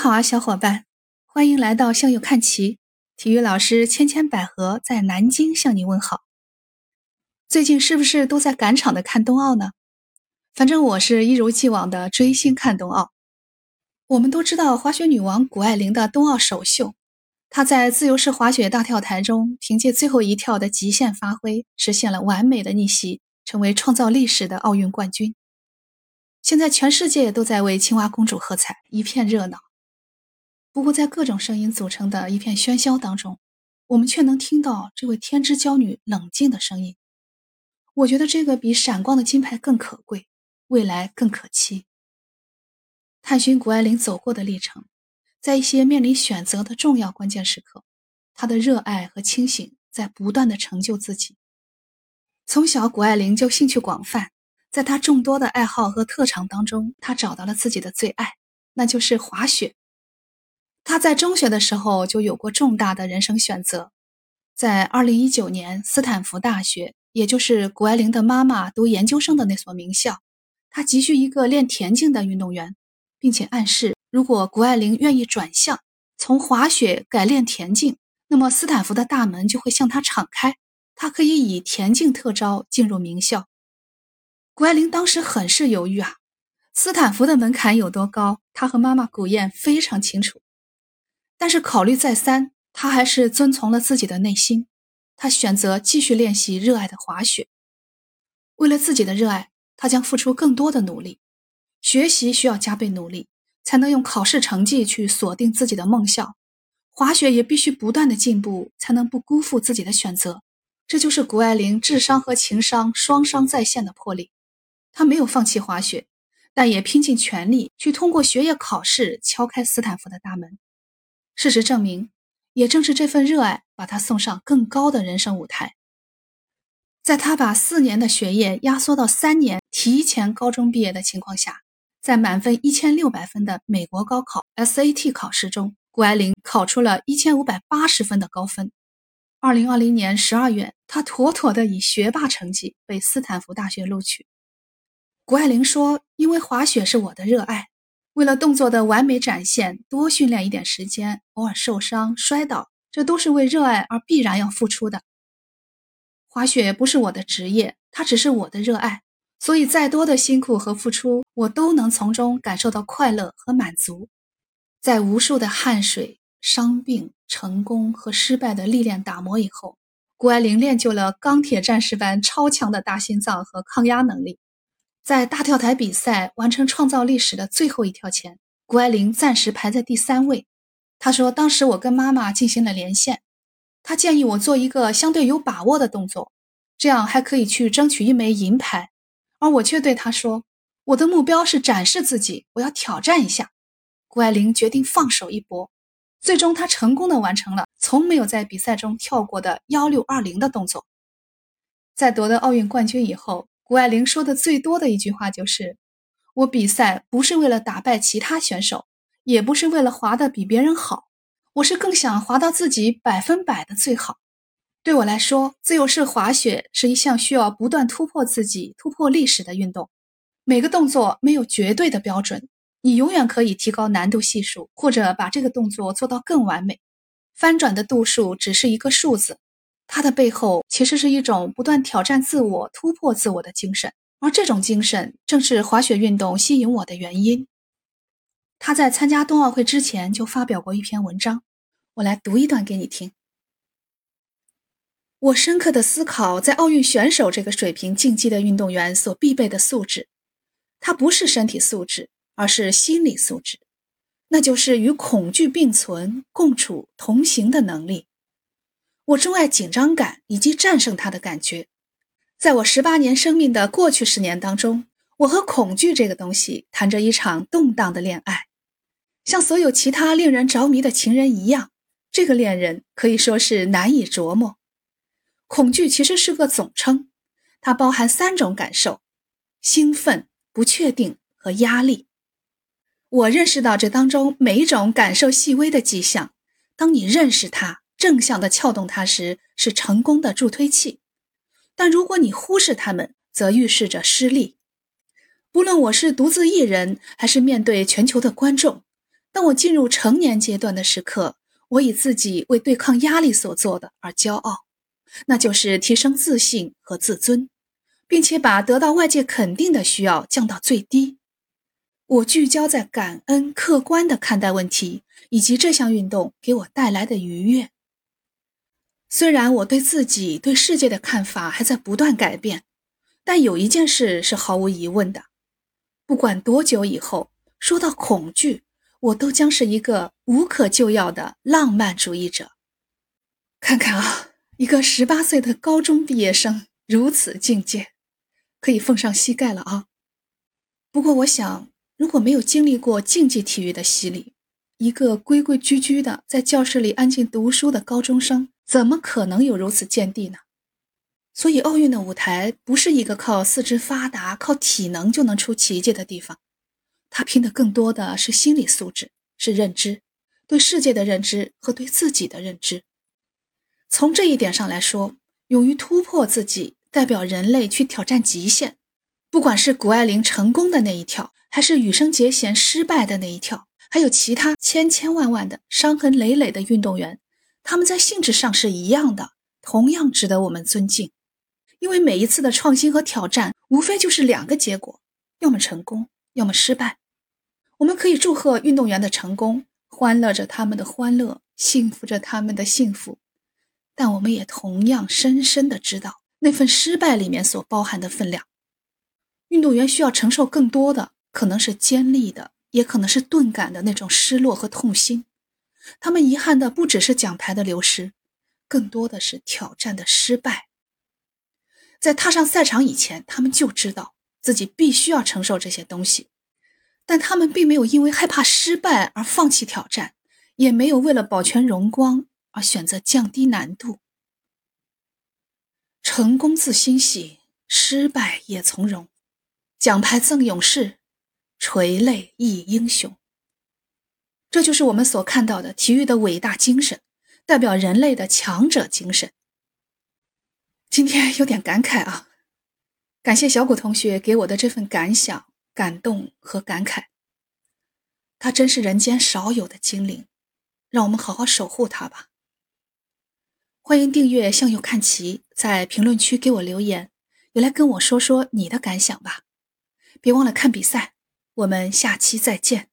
好啊，小伙伴，欢迎来到向右看齐。体育老师千千百合在南京向你问好。最近是不是都在赶场的看冬奥呢？反正我是一如既往的追星看冬奥。我们都知道滑雪女王谷爱凌的冬奥首秀，她在自由式滑雪大跳台中凭借最后一跳的极限发挥，实现了完美的逆袭，成为创造历史的奥运冠军。现在全世界都在为青蛙公主喝彩，一片热闹。不过，在各种声音组成的一片喧嚣当中，我们却能听到这位天之娇女冷静的声音。我觉得这个比闪光的金牌更可贵，未来更可期。探寻谷爱凌走过的历程，在一些面临选择的重要关键时刻，她的热爱和清醒在不断的成就自己。从小，谷爱凌就兴趣广泛，在她众多的爱好和特长当中，她找到了自己的最爱，那就是滑雪。他在中学的时候就有过重大的人生选择，在二零一九年，斯坦福大学，也就是谷爱凌的妈妈读研究生的那所名校，他急需一个练田径的运动员，并且暗示，如果谷爱凌愿意转向，从滑雪改练田径，那么斯坦福的大门就会向他敞开，他可以以田径特招进入名校。谷爱凌当时很是犹豫啊，斯坦福的门槛有多高，他和妈妈谷燕非常清楚。但是考虑再三，他还是遵从了自己的内心。他选择继续练习热爱的滑雪。为了自己的热爱，他将付出更多的努力。学习需要加倍努力，才能用考试成绩去锁定自己的梦校。滑雪也必须不断的进步，才能不辜负自己的选择。这就是谷爱凌智商和情商双商在线的魄力。他没有放弃滑雪，但也拼尽全力去通过学业考试敲开斯坦福的大门。事实证明，也正是这份热爱把他送上更高的人生舞台。在他把四年的学业压缩到三年，提前高中毕业的情况下，在满分一千六百分的美国高考 SAT 考试中，谷爱凌考出了一千五百八十分的高分。二零二零年十二月，他妥妥的以学霸成绩被斯坦福大学录取。谷爱凌说：“因为滑雪是我的热爱。”为了动作的完美展现，多训练一点时间，偶尔受伤摔倒，这都是为热爱而必然要付出的。滑雪不是我的职业，它只是我的热爱，所以再多的辛苦和付出，我都能从中感受到快乐和满足。在无数的汗水、伤病、成功和失败的历练打磨以后，谷爱凌练就了钢铁战士般超强的大心脏和抗压能力。在大跳台比赛完成创造历史的最后一跳前，谷爱凌暂时排在第三位。她说：“当时我跟妈妈进行了连线，她建议我做一个相对有把握的动作，这样还可以去争取一枚银牌。而我却对她说：‘我的目标是展示自己，我要挑战一下。’谷爱凌决定放手一搏，最终她成功的完成了从没有在比赛中跳过的幺六二零的动作。在夺得奥运冠军以后。”谷爱凌说的最多的一句话就是：“我比赛不是为了打败其他选手，也不是为了滑得比别人好，我是更想滑到自己百分百的最好。对我来说，自由式滑雪是一项需要不断突破自己、突破历史的运动。每个动作没有绝对的标准，你永远可以提高难度系数，或者把这个动作做到更完美。翻转的度数只是一个数字。”它的背后其实是一种不断挑战自我、突破自我的精神，而这种精神正是滑雪运动吸引我的原因。他在参加冬奥会之前就发表过一篇文章，我来读一段给你听。我深刻的思考，在奥运选手这个水平竞技的运动员所必备的素质，它不是身体素质，而是心理素质，那就是与恐惧并存、共处同行的能力。我钟爱紧张感以及战胜它的感觉。在我十八年生命的过去十年当中，我和恐惧这个东西谈着一场动荡的恋爱。像所有其他令人着迷的情人一样，这个恋人可以说是难以琢磨。恐惧其实是个总称，它包含三种感受：兴奋、不确定和压力。我认识到这当中每一种感受细微的迹象。当你认识它。正向的撬动它时是成功的助推器，但如果你忽视它们，则预示着失利。不论我是独自一人，还是面对全球的观众，当我进入成年阶段的时刻，我以自己为对抗压力所做的而骄傲，那就是提升自信和自尊，并且把得到外界肯定的需要降到最低。我聚焦在感恩、客观的看待问题，以及这项运动给我带来的愉悦。虽然我对自己、对世界的看法还在不断改变，但有一件事是毫无疑问的：不管多久以后，说到恐惧。我都将是一个无可救药的浪漫主义者。看看啊，一个十八岁的高中毕业生如此境界，可以奉上膝盖了啊！不过，我想，如果没有经历过竞技体育的洗礼，一个规规矩矩的在教室里安静读书的高中生，怎么可能有如此见地呢？所以，奥运的舞台不是一个靠四肢发达、靠体能就能出奇迹的地方。他拼的更多的是心理素质，是认知，对世界的认知和对自己的认知。从这一点上来说，勇于突破自己，代表人类去挑战极限。不管是谷爱凌成功的那一跳，还是羽生结弦失败的那一跳，还有其他千千万万的伤痕累累的运动员，他们在性质上是一样的，同样值得我们尊敬。因为每一次的创新和挑战，无非就是两个结果：要么成功。要么失败，我们可以祝贺运动员的成功，欢乐着他们的欢乐，幸福着他们的幸福。但我们也同样深深的知道那份失败里面所包含的分量。运动员需要承受更多的，可能是尖利的，也可能是钝感的那种失落和痛心。他们遗憾的不只是奖牌的流失，更多的是挑战的失败。在踏上赛场以前，他们就知道。自己必须要承受这些东西，但他们并没有因为害怕失败而放弃挑战，也没有为了保全荣光而选择降低难度。成功自欣喜，失败也从容。奖牌赠勇士，垂泪忆英雄。这就是我们所看到的体育的伟大精神，代表人类的强者精神。今天有点感慨啊。感谢小谷同学给我的这份感想、感动和感慨。他真是人间少有的精灵，让我们好好守护他吧。欢迎订阅向右看齐，在评论区给我留言，也来跟我说说你的感想吧。别忘了看比赛，我们下期再见。